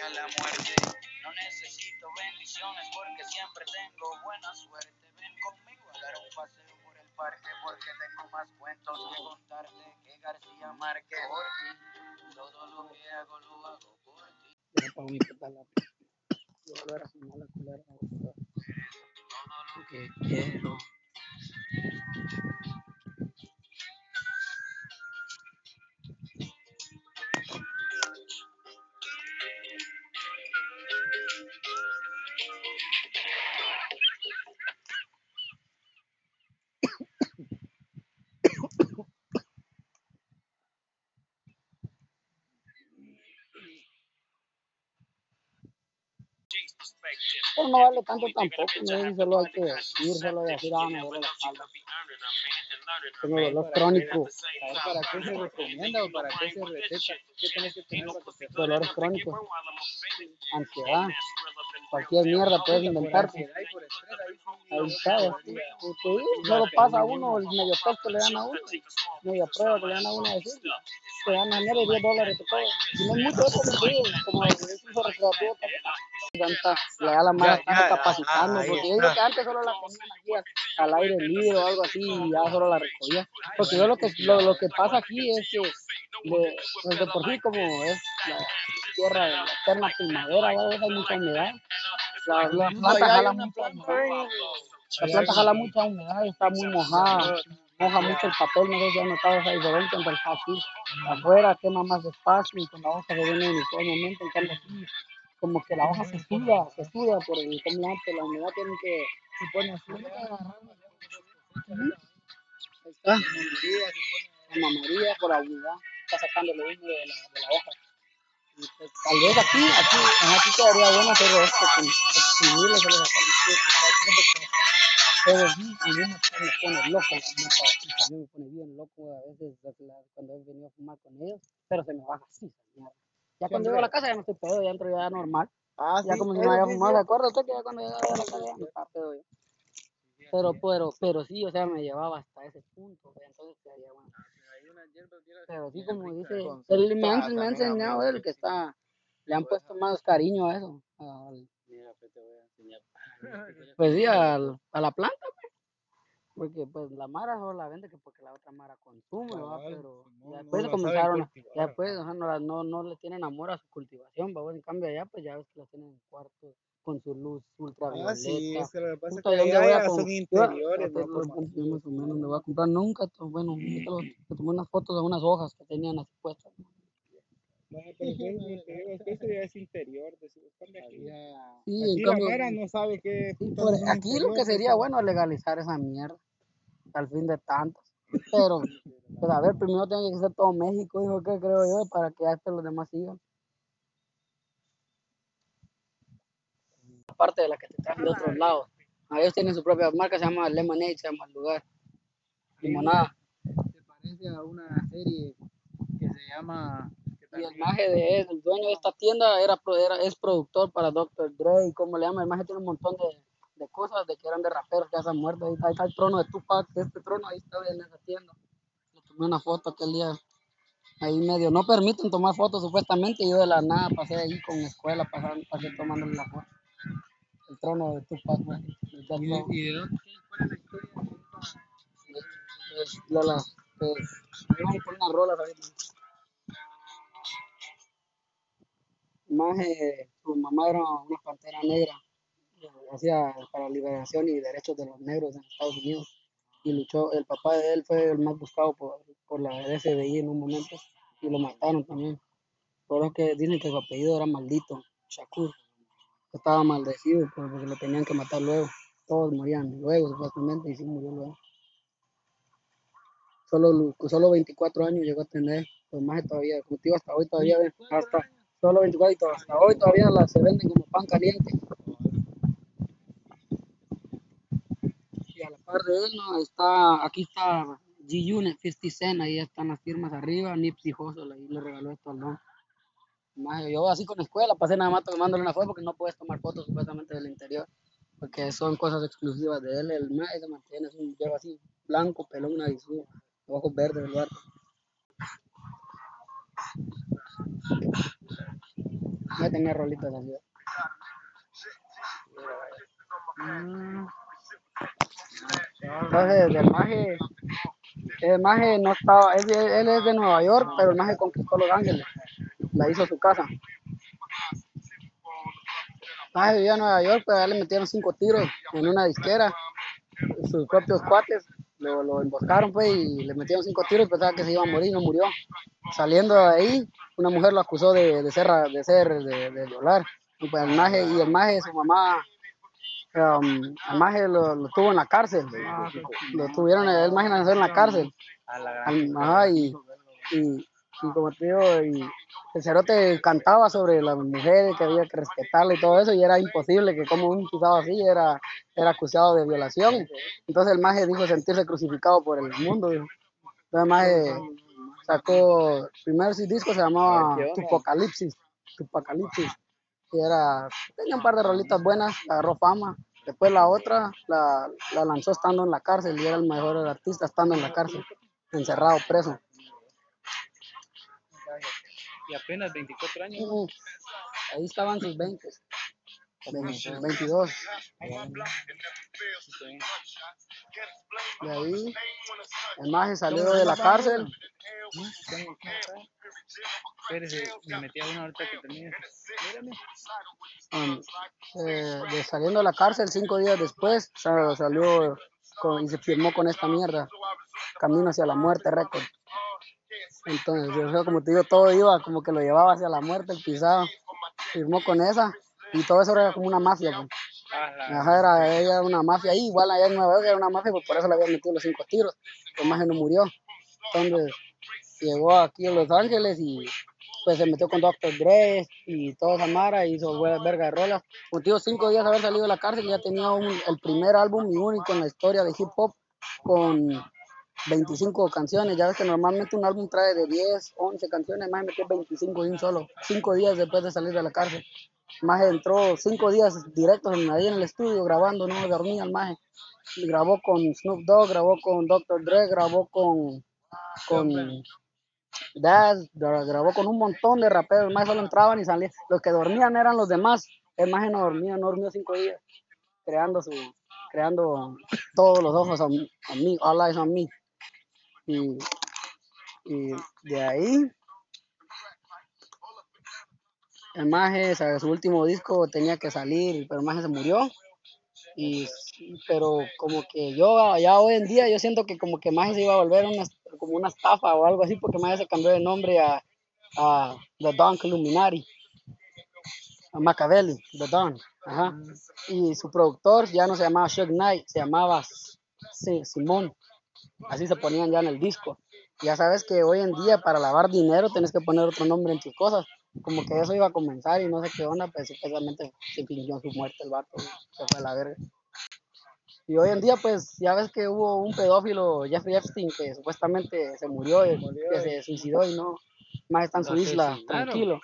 a la muerte. No necesito bendiciones porque siempre tengo buena suerte. Ven conmigo a dar un paseo por el parque porque tengo más cuentos que contarte que García Márquez. Por ti, todo lo que hago lo hago por ti. Todo lo que quiero. Pero no vale tanto tampoco no solo hay que ir solo de decir ah me duele la espalda tengo dolor crónico. ¿Sabes para qué se recomienda o para qué se receta? ¿Qué tienes que tener dolores crónicos ansiedad cualquier mierda puedes inventarte estrés? Ahí digo, solo pasa a uno el medio test que le dan a uno. media prueba que le dan a uno a decir te dan a mierda y 10 dólares te todo y no es mucho eso como es uso recreativo también. Tanta, la la mala están capacitando, porque yo digo que antes solo la ponían aquí al, al aire libre o algo así y ya solo la recogía. Porque yo lo que, lo, lo que pasa aquí es que de, pues de por sí como es la tierra de la eterna primavera, ¿verdad? hay mucha humedad. La, la planta jala mucha humedad. La planta jala mucha humedad, está muy mojada, moja mucho el papel, no sé si han notado esa diferencia entre el aquí afuera quema más despacio y con la hoja se viene uniformemente, en cambio aquí como que la hoja se suda, se suda por el temblante, la humedad tiene que, se pone así. Ahí está, la mamaría por la humedad, está sacando el humo de la, de la hoja. Pues, tal vez aquí, aquí, aquí quedaría bueno hacer esto, con exprimirle, se lo pero sí, a mí me, me pone loco la a me pone bien loco a veces cuando he venido a fumar con ellos, pero se me baja así. Ya cuando llego a la casa ya no estoy pedo, ya entro ya normal. Ah, Ya como si no sí, fumado, sí. ¿se acuerda usted que ya cuando llegaba a la casa ya no estaba pedo yo? Pero, pero, pero sí, o sea, me llevaba hasta ese punto, entonces quedaría bueno. Bien- Pero sí, como dice, ha también, enseñado amigo, él que está, le han puesto más cariño a eso. al- pues pues sí, al, a la planta, pues. Porque pues la Mara solo la vende que porque la otra Mara consume, pero no después comenzaron, ya después, o sea, no, no, no le tienen amor a su cultivación, ¿va? En cambio allá pues ya ves que la tienen en cuartos con su luz ultravioleta. Ah, sí, es que lo que pasa es Puta, que ¿y dónde allá son yo- interiores, yo no más o menos dónde voy a comprar. Nunca, bueno, te tomé unas fotos de unas hojas que tenían así puestas. No, pero es que, es esto ya es interior. de su- cambio aquí, Sí, aquí en la cambio, Mara no sabe qué sí, putas por- son aquí lo que sería bueno es legalizar esa mierda, al fin de tantos. Pero, pues a ver, primero tiene que ser todo México, hijo, ¿qué creo yo? Para que hasta los demás sigan. Aparte de la que te traen de otros lados. A ellos tienen su propia marca, se llama Lemonade, se llama el lugar. Limonada. Se parece a una serie que se llama. que Y el maje de él, el dueño de esta tienda era, era es productor para Dr. Dre y como le llama, el maje tiene un montón de, de cosas de que eran de raperos que ya se han muerto. Ahí, está- ahí está el trono de Tupac, este trono ahí está en esa tienda. Le tomé una foto aquel día. Ahí medio, no permiten tomar fotos supuestamente, y yo de la nada pasé ahí con escuela, pasando, pasé tomándole la foto. Trono de Tupac, güey. Row. ¿Y de dónde? ¿Cuál es la historia de esta? Pues, las, pues, vamos a poner unas rolas ahorita. Más, eh, su mamá era una pantera negra, hacía para liberación y derechos de los negros en Estados Unidos. Y luchó, el papá de él fue el más buscado por, por la FBI en un momento y lo mataron también. Por eso que dicen que su apellido era maldito, Shakur. Estaba maldecido pues, porque lo tenían que matar luego. Todos morían luego, supuestamente, y sí murió luego. Solo, solo 24 años llegó a tener, pues más todavía, digo, hasta hoy todavía, hasta solo 24 y hasta hoy todavía se venden como pan caliente. Y a la par de él, no, está, aquí está G-Unit, 50 Cent, ahí están las firmas arriba, Nipsey Hussle, ahí le regaló esto al don. Yo así con la escuela, pasé nada más tomándole una foto porque no puedes tomar fotos supuestamente del interior, porque son cosas exclusivas de él, el más se mantiene, es un lleva así blanco, pelón, narizudo, ojos verdes, el vato. Mete tenía rolitas así. Mm. Entonces, el maje, el maje no estaba, él, él es de Nueva York, pero el maje conquistó Los Ángeles, la hizo su casa. Maje vivía en Nueva York, pero ya le metieron cinco tiros en una disquera, sus propios cuates lo, lo emboscaron pues y le metieron cinco tiros y pensaba que se iba a morir, no murió. Saliendo de ahí, una mujer lo acusó de, de ser, de ser, de, de violar. Y pues el maje, y el maje, su mamá, um, el maje lo, lo tuvo en la cárcel. Lo tuvieron, el maje nació en la cárcel. Al- Ajá, y, y, y como te digo, y el cerote cantaba sobre las mujeres, que había que respetarla y todo eso, y era imposible que como un pisado así era, era acusado de violación. Entonces el maje dijo sentirse crucificado por el mundo. dijo. Entonces el maje sacó, primero su disco se llamaba. Tupocalipsis, Tupocalipsis, y era, tenía un par de rolitas buenas, agarró fama. Después la otra la, la lanzó estando en la cárcel y era el mejor artista estando en la cárcel, encerrado, preso. Y apenas 24 años. Ahí estaban sus 20, 22. De ahí, el maje salió de la cárcel. Espérese, me metí a una ahorita que tenía. Um, eh, de saliendo de la cárcel cinco días después sa- salió con- y se firmó con esta mierda Camino hacia la muerte récord entonces yo como te digo todo iba como que lo llevaba hacia la muerte el pisado firmó con esa y todo eso era como una mafia pues. Ajá, era, ella era una mafia ahí, igual allá en Nueva York era una mafia, pues por eso le habían metido los cinco tiros. El maje no murió. Entonces llegó aquí a Los Ángeles y pues se metió con Dr. Dre y toda esa mara, hizo verga de rolas. Digo, cinco días de haber salido de la cárcel, ya tenía un- el primer álbum y único en la historia de hip hop con 25 canciones. Ya ves que normalmente un álbum trae de 10, 11 canciones, más metió 25 de un solo, cinco días después de salir de la cárcel. Maje entró cinco días directos en, ahí en el estudio grabando, no dormía el grabó con Snoop Dogg, grabó con Dr. Dre, grabó con, con Daz, gra- grabó con un montón de raperos. Maje solo entraban y salían. Los que dormían eran los demás. El Maje no dormía, no dormió cinco días. Creando su, creando todos los ojos a, a mí, all eyes on me. Y, y de ahí el maje, su último disco tenía que salir, pero el maje se murió. Y, pero como que yo ya hoy en día yo siento que como que maje se iba a volver una, como una estafa o algo así porque maje se cambió de nombre a, a The Don Illuminati, a Machiavelli, The Don, ajá. Y su productor ya no se llamaba Suge Knight, se llamaba Simón, así se ponían ya en el disco. Ya sabes que hoy en día para lavar dinero tienes que poner otro nombre en tus cosas. Como que eso iba a comenzar y no sé qué onda, pues supuestamente se fingió su muerte el vato, se fue a la verga. Y hoy en día, pues ya ves que hubo un pedófilo, Jeffrey Epstein, que supuestamente se murió, y que se suicidó y no, más está en su isla, tranquilo.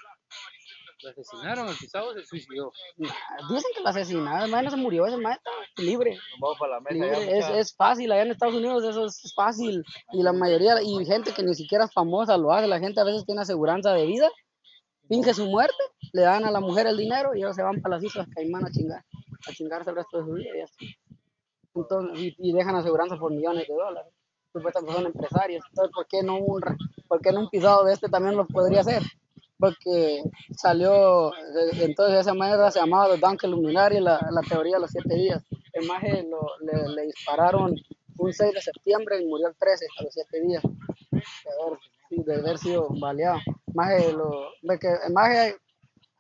Lo asesinaron, el pisado se suicidó. Dicen que lo asesinaron, el no se murió, ese mae está libre. Vamos para la mesa. libre. Es, es fácil, allá en Estados Unidos eso es fácil. Y la mayoría, y gente que ni siquiera es famosa lo hace, la gente a veces tiene aseguranza de vida, finge su muerte, le dan a la mujer el dinero y ellos se van para las islas Caimán a chingar, a chingarse el resto de su vida y así. Entonces, y, y dejan aseguranza por millones de dólares. Supuestamente son empresarios. Entonces, ¿por qué no un, por qué no un pisado de este también lo podría hacer? Porque salió, eh, entonces de esa manera se llamaba The Dunk Luminari, la, la teoría de los siete días. El maje lo, le, le dispararon un 6 de septiembre y murió el 13, a los siete días de haber, de haber sido baleado. Maje lo, de que maje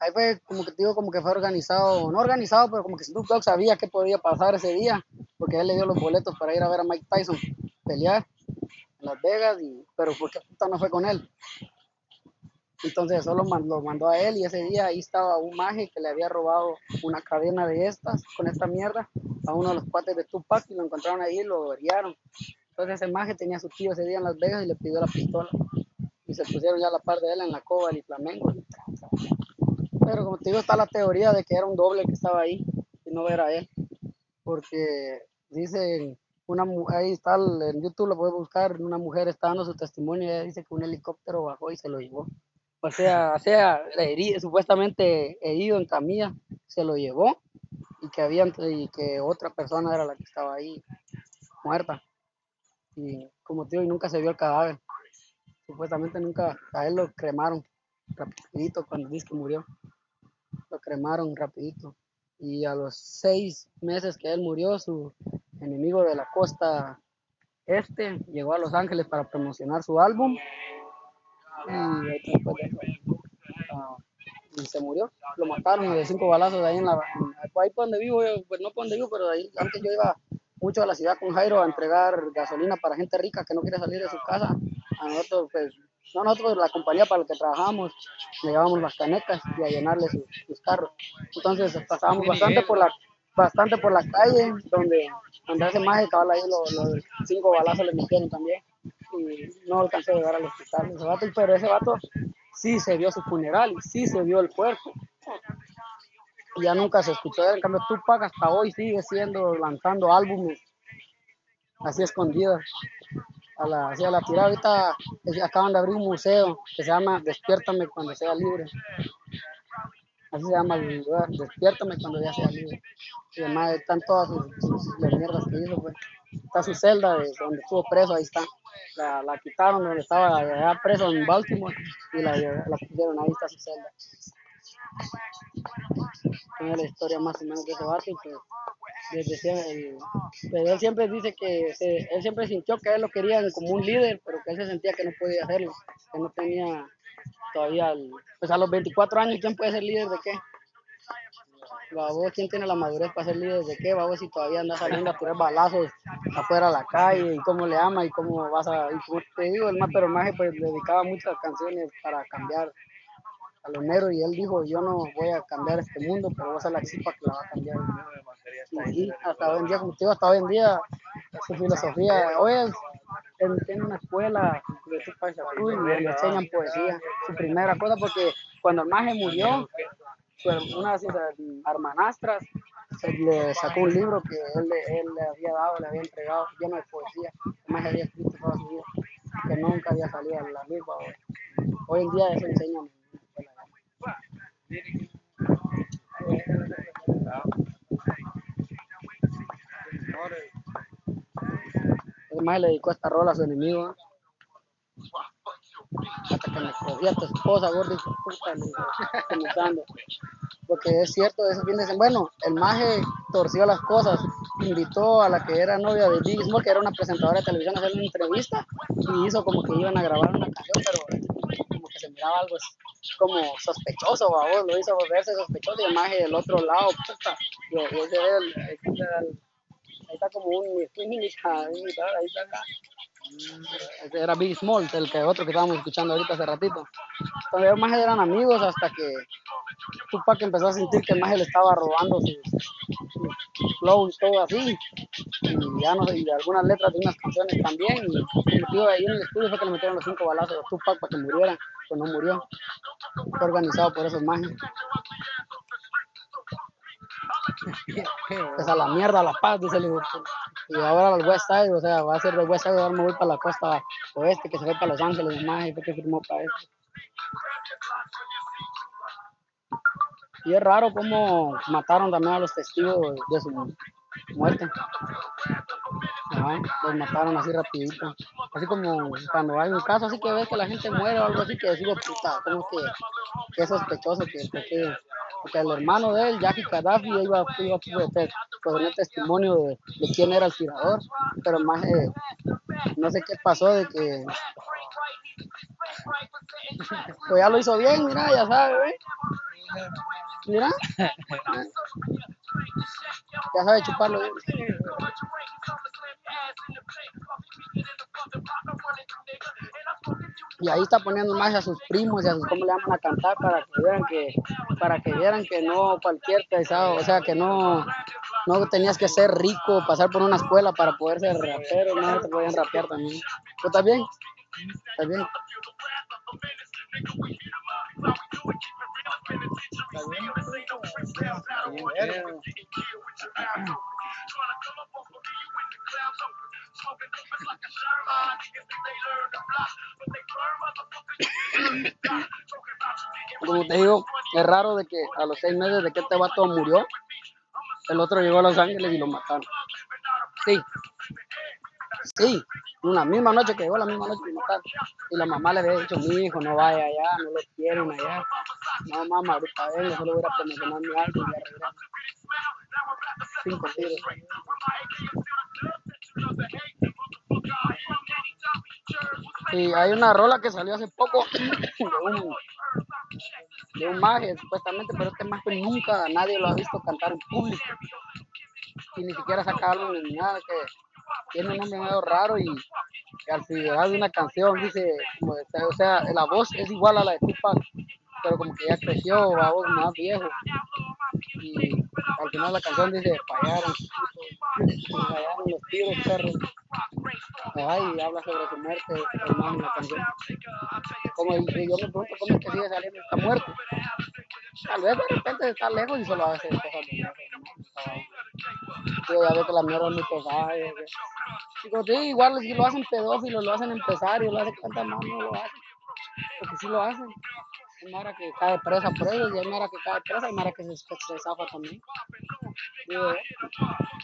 ahí fue como que digo, como que fue organizado, no organizado, pero como que Snoop Dogg sabía qué podía pasar ese día, porque él le dio los boletos para ir a ver a Mike Tyson pelear en Las Vegas, y, pero ¿por qué puta no fue con él? Entonces solo lo mandó a él y ese día ahí estaba un maje que le había robado una cadena de estas, con esta mierda, a uno de los cuates de Tupac y lo encontraron ahí y lo guiaron. Entonces ese maje tenía a su tío ese día en Las Vegas y le pidió la pistola. Y se pusieron ya a la par de él en la coba y Flamengo. Pero como te digo, está la teoría de que era un doble que estaba ahí y no era él. Porque dicen, una, ahí está en YouTube, lo puedes buscar, una mujer está dando su testimonio y ella dice que un helicóptero bajó y se lo llevó. O sea, o sea, heri- supuestamente herido en camilla, se lo llevó y que había y que otra persona era la que estaba ahí muerta. Y como digo, y nunca se vio el cadáver. Supuestamente nunca, a él lo cremaron rapidito cuando dice que murió. Lo cremaron rapidito. Y a los seis meses que él murió, su enemigo de la costa este llegó a Los Ángeles para promocionar su álbum. Y ahorita después de eso, ah, y se murió. Lo mataron de cinco balazos ahí en la. en- ahí por donde vivo, yo, pues no por donde vivo, pero ahí antes yo iba mucho a la ciudad con Jairo a entregar gasolina para gente rica que no quiere salir de su casa. A nosotros, pues, no nosotros, la compañía para la que trabajamos, le llevábamos las canecas y a llenarle sus, sus carros. Entonces pasábamos bastante por la bastante por la calle donde donde hace más cabal ahí los, los cinco balazos le metieron también y no alcancé a llegar al hospital. Ese vato, pero ese vato sí se vio su funeral sí se vio el cuerpo y ya nunca se escuchó en cambio Tupac hasta hoy sigue siendo lanzando álbumes así escondidas. A la, tirada. Ahorita acaban de abrir un museo que se llama Despiértame cuando sea libre. Así se llama el lugar, Despiértame cuando ya sea libre. Y además están todas sus, las mierdas que hizo pues está su celda de donde estuvo preso ahí está la, la quitaron estaba allá preso en Baltimore y la, la pusieron ahí está su celda tiene la historia más o menos de ese vato y pues desde siempre, pero él siempre dice que se- él siempre sintió que él lo querían como un líder, pero que él se sentía que no podía hacerlo, que no tenía todavía, el- pues a los 24 años, ¿quién puede ser líder de qué? Babos, ¿quién tiene la madurez para ser líder de qué? Babos, si todavía anda saliendo a tirar balazos afuera a la calle, y cómo le ama, y cómo vas a, y como te digo, el más maje pues dedicaba muchas canciones para cambiar a los negros, y él dijo, yo no voy a cambiar este mundo, pero voy a la chispa que la va a cambiar. Y sí, hasta hoy en día, como te digo, hasta hoy en día, su filosofía, hoy es, tiene una escuela de Shakur y le enseñan poesía, su primera cosa, porque cuando el maje murió, su una de sus her- hermanastras le sacó un libro que él, le- él le había dado, le había entregado, lleno de poesía, el maje había escrito toda su vida, que nunca había salido a la babos. Hoy en día eso enseñan en la escuela. El maje le dedicó esta rola a su enemigo. Hasta que me cogía tu esposa, gordo, de puta, le digo. Porque es cierto, ese fin de bueno, el maje torció las cosas, invitó a la que era novia de Big Smoke, que era una presentadora de televisión, a hacer una entrevista, y hizo como que iban a grabar una canción, pero como que se miraba algo como sospechoso, babos, lo hizo verse sospechoso, y el maje del otro lado, puta, y, y ese era el- ahí está como un, ahí está. Era Big Small, el que otro que estábamos escuchando ahorita hace ratito. Entonces ellos más eran amigos hasta que Tupac empezó a sentir que maje le estaba robando sus, sus flow y todo así. Y ya no sé, y algunas letras de unas canciones también. Y de ahí en el estudio fue que le metieron los cinco balazos a Tupac para que muriera, pues no murió. Fue organizado por esos majes. Pues a la mierda, a la paz, dice el hijo. Y ahora al West Side, o sea, va a ser del West Side, ahora me voy para la costa oeste, que se fue para Los Ángeles, el maje, fue que firmó para eso. Y es raro cómo mataron también a los testigos de su muerte. Los mataron así rapidito. Así como cuando hay un caso así que ves que la gente muere o algo así que decimos, puta, como que, que es sospechoso que, porque, porque el hermano de él, Jackie Gaddafi, iba, iba a poder tener testimonio de, de quién era el tirador, pero más eh, no sé qué pasó de que pues ya lo hizo bien, mira, ya sabe, ¿ve? Mira. Ya sabe chuparlo bien. Y ahí está poniendo más a sus primos y a sus, ¿cómo le llaman a cantar? Para que vieran que, para que vieran que no cualquier pesado, o sea, que no, no tenías que ser rico, pasar por una escuela para poder ser rapero, no te podían rapear también. ¿Tú estás bien? ¿Estás bien? como te digo, es raro de que a los seis meses de que este vato murió, el otro llegó a Los Ángeles y lo mataron. Sí. Sí, una misma noche que llegó, la misma noche que lo mataron. Y la mamá le había dicho, mi hijo, no vaya allá, no lo quieren allá. No, mamá, ahorita vengo, solo voy a promocionar mi álbum y. Cinco tiros. Y hay una rola que salió hace poco de un maje, supuestamente, pero este maje nunca nadie lo ha visto cantar en público. Y ni siquiera saca álbum ni nada, que tiene un nombre raro y que al final de una canción dice, como, o sea, la voz es igual a la de Tupac, pero como que ya creció, va más viejo. Y al final la canción dice, fallaron, fallaron los tiros. Ay, habla sobre su muerte, hermano, la canción. Como yo me pregunto cómo es que sigue saliendo, está muerto. Tal vez de repente está lejos y se lo hace cosas ¿no? Yo ya veo que la mierda es muy. Y, como te digo, igual si lo hacen pedófilos, lo hacen empresarios, lo hacen tantas más, no lo hacen. Porque sí lo hacen. Hay Mara que cae presa por ellos y hay Mara que cae presa y Mara que se, se zafa también. Digo,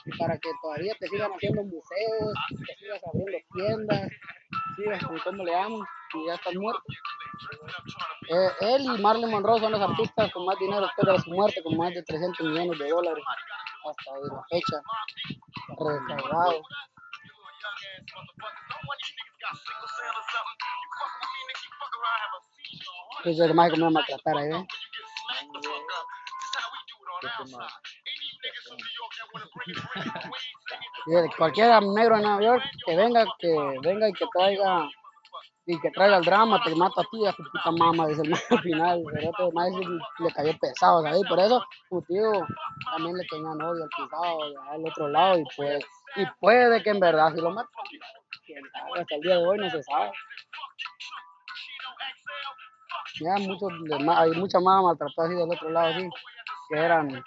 y para que todavía te sigan haciendo museos, te sigas abriendo tiendas, sigas con cómo le llaman y ya estás muerto. Eh, él y Marlon Monroe son los artistas con más dinero después de su muerte, con más de 300 millones de dólares hasta la fecha, recaudado. Pues el que me va a maltratar ahí, ¿eh? Cualquier negro en Nueva York que venga, que venga y que traiga y que traiga el drama, te mata a ti, a tu puta mamá, dice el más al final, pero más le cayó pesado, ¿sabes? Por eso, tu tío también le tenía odio al pisado, al otro lado, y pues, y puede que en verdad si lo mata. Hasta el día de hoy no se sabe. Ya muchos, hay mucha más maltratadas así del otro lado, así, que eran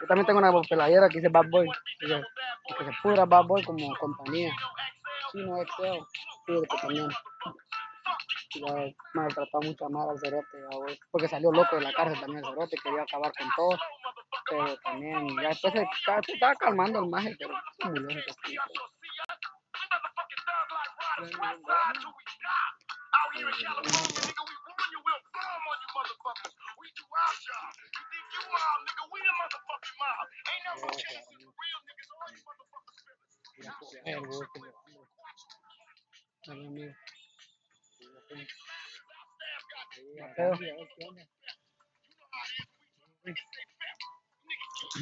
yo también tengo una peladera que dice Bad Boy. Que, que se pudra Bad Boy como compañía. Chino Excel, pide que también. Ya maltrató mucho más al cerote, porque salió loco de la cárcel también el cerote, quería acabar con todo. Pero también, ya después se, estaba calmando el maje, pero out here in California, nigga, we warn you, we'll bomb on you motherfuckers. We do our job. You think you mob, nigga, we the motherfucking mob. Ain't nothing real niggas, all you motherfuckers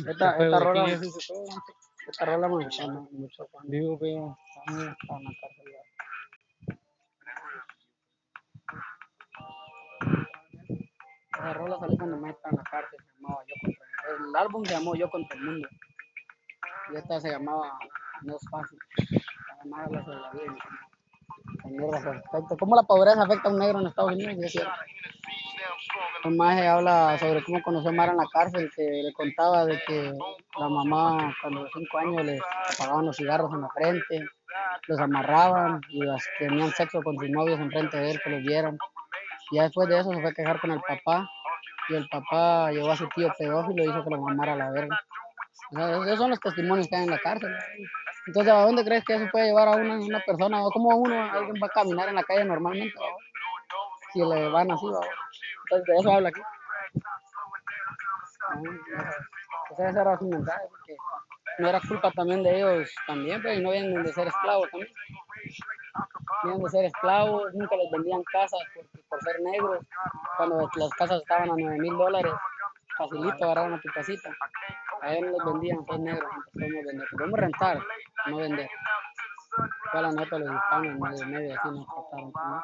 Esta, esta rola, esta rola en la cárcel. El, álbum se llamó Yo contra el mundo. Y esta se llamaba No es fácil. Además la vida. La mierda. ¿Cómo la pobreza afecta a un negro en Estados Unidos? Es cierto. Habla sobre cómo conoció a Mara en la cárcel, que le contaba de que la mamá cuando los cinco años le apagaban los cigarros en la frente, los amarraban y las, tenían sexo con sus novios enfrente de él, que los vieran. Ya después de eso se fue a quejar con el papá y el papá llevó a su tío pedófilo y hizo que lo mamara a la verga. Esos son los testimonios que hay en la cárcel. Entonces, ¿a dónde crees que eso puede llevar a una, una persona? ¿O cómo uno, alguien va a caminar en la calle normalmente? Si le van así. Entonces, de eso habla aquí. O sea, ese era su mensaje, porque no era culpa también de ellos también, pero no vienen de ser esclavos también. Vienen de ser esclavos, nunca les vendían casas por ser negros. Cuando las casas estaban a 9 mil dólares, facilito agarraron a tu casita. A no les vendían, son negros, podemos vender. Podemos rentar, no vender. Fue la nota de los hispanos, medio, medio así nos trataron también.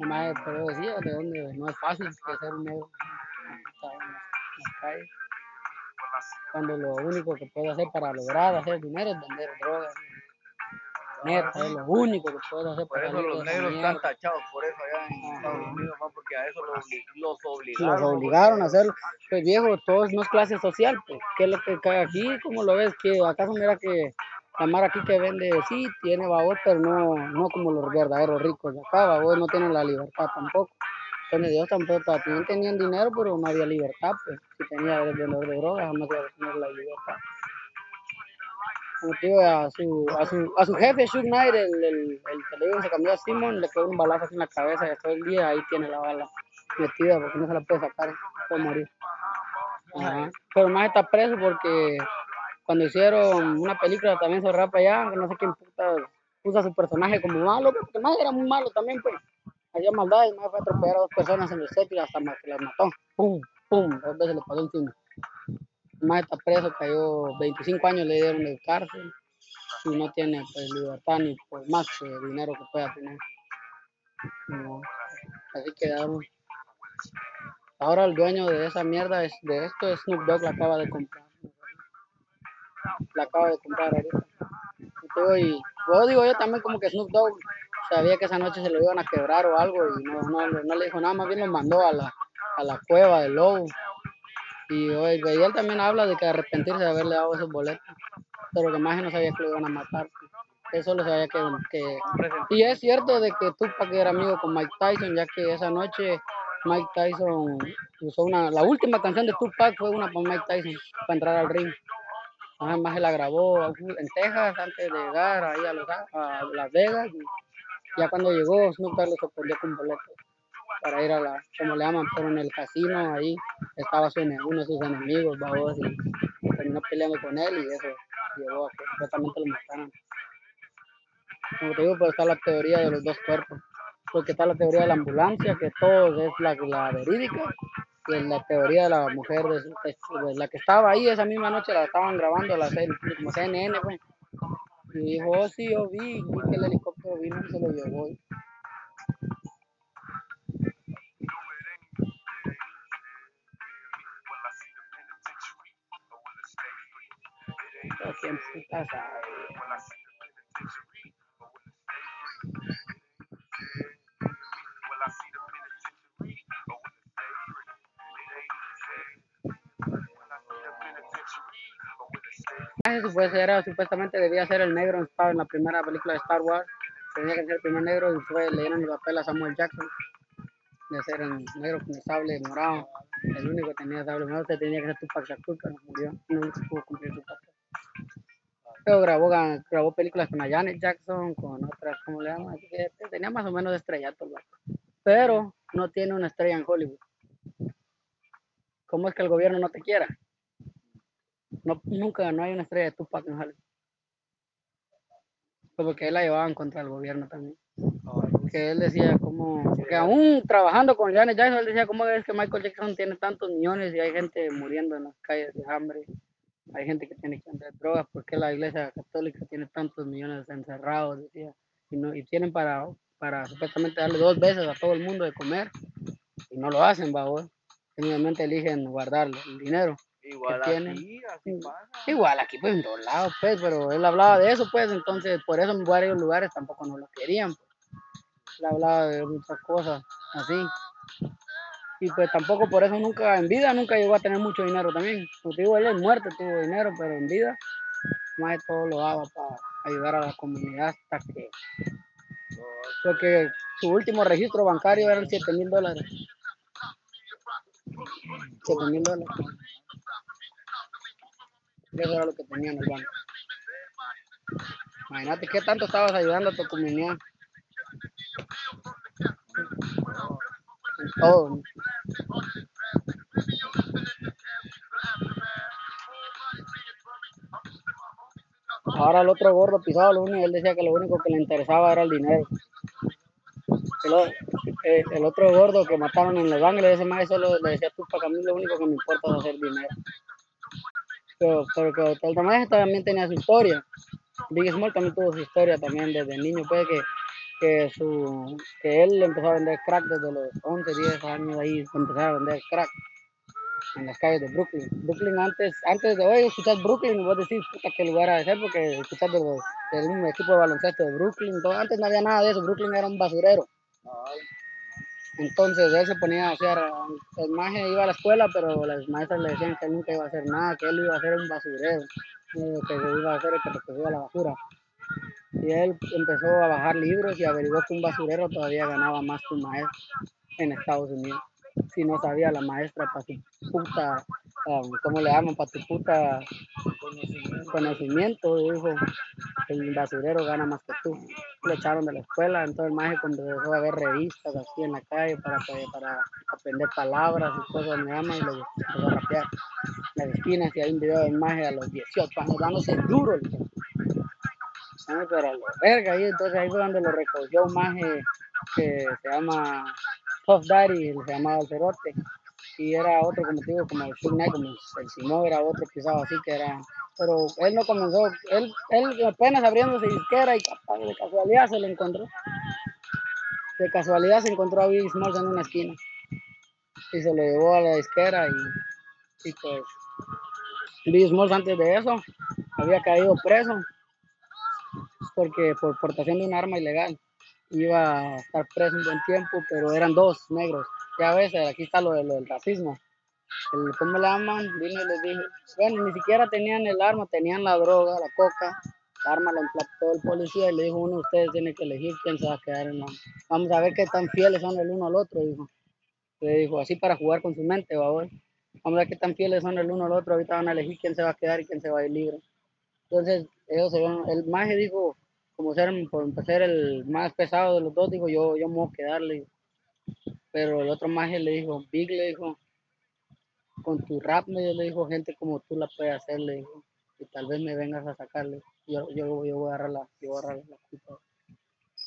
Además, pero decía de dónde no es fácil que ser un negro en calles. Cuando lo único que puede hacer para lograr hacer dinero es vender drogas. Neta, es lo único que puede hacer Por eso los negros están tachados, por eso allá en Estados Unidos, ¿no? porque a eso los, obli- los Los obligaron. a hacerlo. Pues viejo, todo no es clase social, pues. ¿Qué es lo que cae aquí? ¿Cómo lo ves? que ¿Acaso mira que la mara aquí que vende, sí, tiene babot, pero no, no como los verdaderos ricos de acá, babot, no tienen la libertad tampoco. Entonces ellos tampoco también tenían dinero, pero no había libertad, pues. Si tenía el vendedor de drogas, jamás iba a tener la libertad. A su, a su, a su jefe, Shug Knight, el, el, el se cambió a Simon, le quedó un balazo en la cabeza y todo el día ahí tiene la bala metida porque no se la puede sacar, puede morir. Pero más está preso porque cuando hicieron una película también sobre rapa allá, que no sé quién puta puso a su personaje como malo, pues, porque el más era muy malo también, pues. Había maldad y el más fue atropellar a dos personas en el set y hasta que las mató. Pum, pum, dos veces le pasó encima. El más está preso, cayó 25 años le dieron de cárcel y no tiene pues libertad ni por más que dinero que pueda tener. No. Así quedaron. Ahora el dueño de esa mierda es de esto es Snoop Dogg la acaba de comprar. La acaba de comprar ahorita. Y te digo, Y luego digo yo también como que Snoop Dogg sabía que esa noche se lo iban a quebrar o algo y no, no, no le dijo nada, más bien lo mandó a la, a la cueva del lobo. Y, oye, él también habla de que arrepentirse de haberle dado esos boletos, pero que más no sabía que lo iban a matar. Él solo sabía que. Y es cierto de que Tupac era amigo con Mike Tyson, ya que esa noche Mike Tyson usó una... La última canción de Tupac fue una con Mike Tyson para entrar al ring. Además, él la grabó en Texas antes de llegar ahí a, Las Vegas. Ya cuando llegó, Snoop Dogg lo sorprendió con boletos para ir a la, como le llaman, pero en el casino ahí estaba su uno de sus enemigos, babos, y terminó peleando con él y eso llevó a que supuestamente lo mataran. Como te digo, pues está la teoría de los dos cuerpos, porque está la teoría de la ambulancia, que todo es la, la verídica, y la teoría de la mujer, de, su- de la que estaba ahí esa misma noche, la estaban grabando, la como CNN, pues. Y dijo, oh, sí, yo vi, vi que el helicóptero vino y se lo llevó. Sabe. Ah, supuestamente, era, supuestamente debía ser el negro en, Star- en la primera película de Star Wars. Tenía que ser el primer negro y fue, le dieron el papel a Samuel Jackson de ser el negro con el sable morado. El único que tenía sable morado que tenía que ser Tupac Shakur, pero murió. Nunca pudo cumplir su papel. Pero grabó, grabó películas con la Janet Jackson, con otras, ¿cómo le llaman? Tenía más o menos estrellato. Pero no tiene una estrella en Hollywood. ¿Cómo es que el gobierno no te quiera? No, nunca, no hay una estrella de Tupac en Hollywood. Pues porque él la llevaban contra el gobierno también. Que él decía como, que aún trabajando con Janet Jackson, él decía cómo es que Michael Jackson tiene tantos millones y hay gente muriendo en las calles de hambre. Hay gente que tiene que vender drogas, porque la iglesia católica tiene tantos millones encerrados, decía. Y, no, y tienen para, para supuestamente darle dos veces a todo el mundo de comer. Y no lo hacen, babos. Simplemente eligen guardar el dinero. Igual aquí, así pasa. Igual aquí pues en todos lados pues, pero él hablaba de eso pues, entonces por eso en varios lugares tampoco no lo querían. Pues. Él hablaba de muchas cosas así. Y pues tampoco por eso nunca, en vida nunca llegó a tener mucho dinero también. Como te digo, él en muerte tuvo dinero, pero en vida más de todo lo daba para ayudar a la comunidad hasta que... Porque su último registro bancario eran 7 mil dólares. 7 mil dólares. Eso era lo que tenía en el banco. Imagínate qué tanto estabas ayudando a tu comunidad. Ahora el otro gordo pisado, lo único, él decía que lo único que le interesaba era el dinero. El, eh, otro gordo que mataron en Los Ángeles, ese solo le decía tú para mí lo único que me importa es hacer dinero. Pero, pero que el tamaño también tenía su historia. Big Small también tuvo su historia también desde niño, pues que, que, su, que él empezó a vender crack desde los 11, 10 años ahí, empezó a vender crack en las calles de Brooklyn. Brooklyn antes, antes de hoy escuchar Brooklyn, vos decís, puta, qué lugar ha de ser, porque escuchar del equipo de baloncesto de Brooklyn, todo, antes no había nada de eso, Brooklyn era un basurero. Entonces él se ponía a hacer, el maje iba a la escuela, pero las maestras le decían que nunca iba a hacer nada, que él iba a ser un basurero, eh, que se iba a hacer el que recogía la basura. Y él empezó a bajar libros y averiguó que un basurero todavía ganaba más que un maestro. en Estados Unidos. Si no sabía la maestra para su puta, um, ¿cómo le llaman? Para tu puta conocimiento, dijo, el basurero gana más que tú. Lo echaron de la escuela, entonces el maje comenzó a ver revistas así en la calle para, para aprender palabras y cosas, me llaman, y lo empezó a rapear. Las esquinas, y hay un video del maje a los 18 años dándose duro. el tipo. Pero la verga, y entonces ahí fue donde lo recogió un maje que se llama Puff Daddy, se llamaba el cerote, y era otro, como digo, como el Knight, como el Simón era otro pisado así que era, pero él no comenzó, él, él apenas abriéndose disquera y de casualidad se lo encontró, de casualidad se encontró a Biggie Smalls en una esquina, y se lo llevó a la disquera y, y pues Biggie Smalls antes de eso había caído preso porque por portación de un arma ilegal iba a estar preso un buen tiempo, pero eran dos negros. Ya ves, aquí está lo, de, lo del racismo. El, ¿Cómo le llaman? Vino y les dije, bueno, ni siquiera tenían el arma, tenían la droga, la coca. La arma la implantó el policía y le dijo, uno de ustedes tiene que elegir quién se va a quedar en la... Vamos a ver qué tan fieles son el uno al otro, dijo. Le dijo, así para jugar con su mente, va, Vamos a ver qué tan fieles son el uno al otro, ahorita van a elegir quién se va a quedar y quién se va a ir libre. Entonces, ellos se el maje dijo, como ser, por ser el más pesado de los dos, dijo, yo, yo me voy a quedar, le dijo. Pero el otro maje le dijo, Big le dijo, con tu rap, me le dijo, gente como tú la puede hacer, le dijo, y tal vez me vengas a sacarle. Yo, yo, yo voy a agarrar la, yo voy a agarrar la culpa.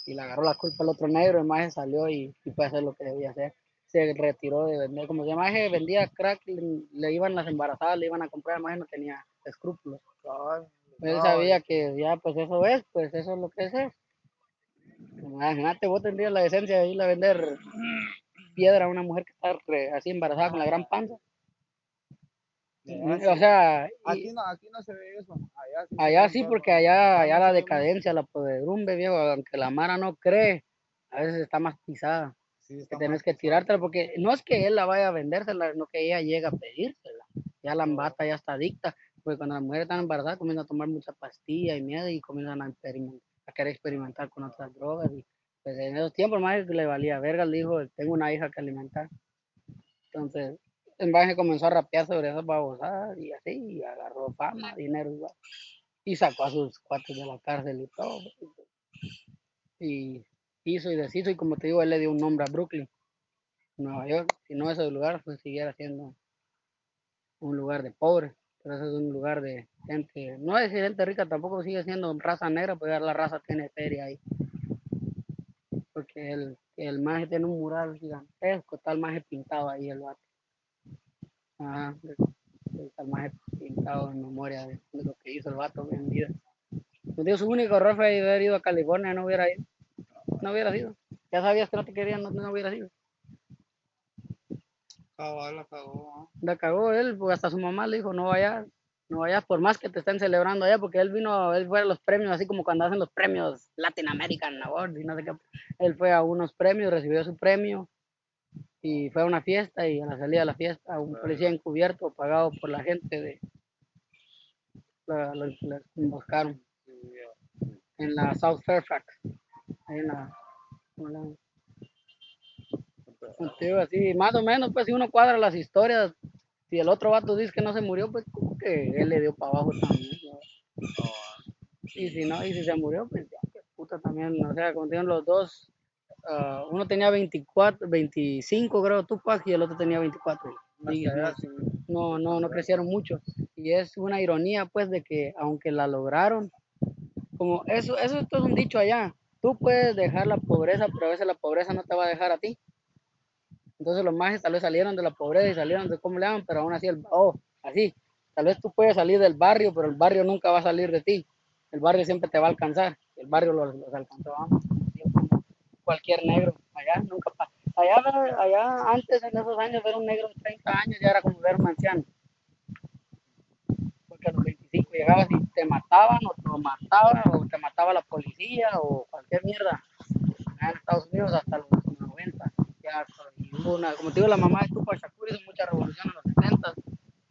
Y le agarró la culpa al otro negro, el maje salió y, y fue a hacer lo que debía hacer. Se retiró de vender, como maje vendía crack, le, iban las embarazadas, le iban a comprar, el maje no tenía escrúpulos. Él sabía que ya, pues eso es, pues eso es lo que es. es. Imagínate, vos tendrías la decencia de ir a vender piedra a una mujer que está re- así embarazada con la gran panza. O sea, y- Aquí no, aquí no se ve eso. Allá sí. allá porque allá, allá la decadencia, la podredumbre, viejo, aunque la Mara no cree, a veces está más pisada. Sí, Que tenés que tirártela, porque no es que él la vaya a vendérsela, no que ella llega a pedírsela. Ya la embata, ya está adicta. Porque cuando las mujeres están embarazadas comienzan a tomar mucha pastilla y miedo y comienzan a, a querer experimentar con otras drogas. Y pues en esos tiempos, más le valía verga, le dijo, tengo una hija que alimentar. Entonces, el maje comenzó a rapear sobre esas babosadas y así, y agarró fama, dinero igual. Y sacó a sus cuates de la cárcel y todo. Y hizo y deshizo, y como te digo, él le dio un nombre a Brooklyn, Nueva York. Si no ese lugar, pues siguiera siendo un lugar de pobres, pero ese es un lugar de gente, no es gente rica, tampoco sigue siendo raza negra, ya la raza tiene feria ahí. Porque el, el maje tiene un mural gigantesco, el maje pintado ahí el vato. Ajá, el maje pintado en memoria de, lo que hizo el vato en vida. Su único error fue haber ido a California, no hubiera ido. No hubiera ido. Ya sabías que no te querían, no, no hubiera ido. Cabal, la cagó. La cagó él, porque hasta su mamá le dijo, no vayas, no vayas por más que te estén celebrando allá, porque él vino, él fue a los premios, así como cuando hacen los premios Latin American Awards y no sé qué. Él fue a unos premios, recibió su premio y fue a una fiesta y a la salida de la fiesta un policía encubierto, pagado por la gente de... La, lo, emboscaron en la South Fairfax, ahí en la... Contigo, así, más o menos, pues si uno cuadra las historias, si el otro vato dice que no se murió, pues como que él le dio para abajo también. ¿no? Y si no, y si se murió, pues ya, qué puta también, o sea, tienen los dos, ah, uno tenía 24, 25 creo Tupac y el otro tenía 24. Y no, no, no crecieron mucho. Y es una ironía, pues, de que aunque la lograron, como eso, eso esto es un dicho allá, tú puedes dejar la pobreza, pero a veces la pobreza no te va a dejar a ti. Entonces los majes tal vez salieron de la pobreza y salieron de cómo le llaman, pero aún así, el, oh, así, tal vez tú puedes salir del barrio, pero el barrio nunca va a salir de ti. El barrio siempre te va a alcanzar. El barrio los, alcanzó cualquier negro. Allá nunca pa- allá, allá antes en esos años ver un negro de 30 años ya era como ver un anciano. Porque a los 25 llegabas y te mataban o te mataban o te mataba la policía o cualquier mierda. Allá en Estados Unidos hasta los 90. Ya, una, como te digo, la mamá de Tupac Shakur hizo mucha revolución en los 70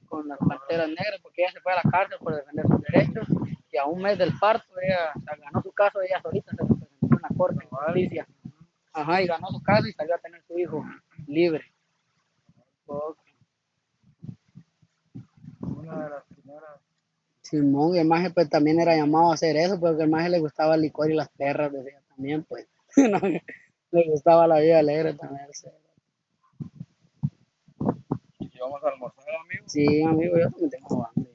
con las panteras negras, porque ella se fue a la cárcel por defender sus derechos y a un mes del parto ella ganó su caso, ella solita se presentó en la corte, en justicia. Ajá, y ganó su caso y salió a tener su hijo libre. Una de. Simón, el maje pues, también era llamado a hacer eso, porque el maje le gustaba el licor y las perras, decía también, pues. le gustaba la vida alegre también vamos a almorzar, amigo. Sí, amigo, yo también tengo hambre.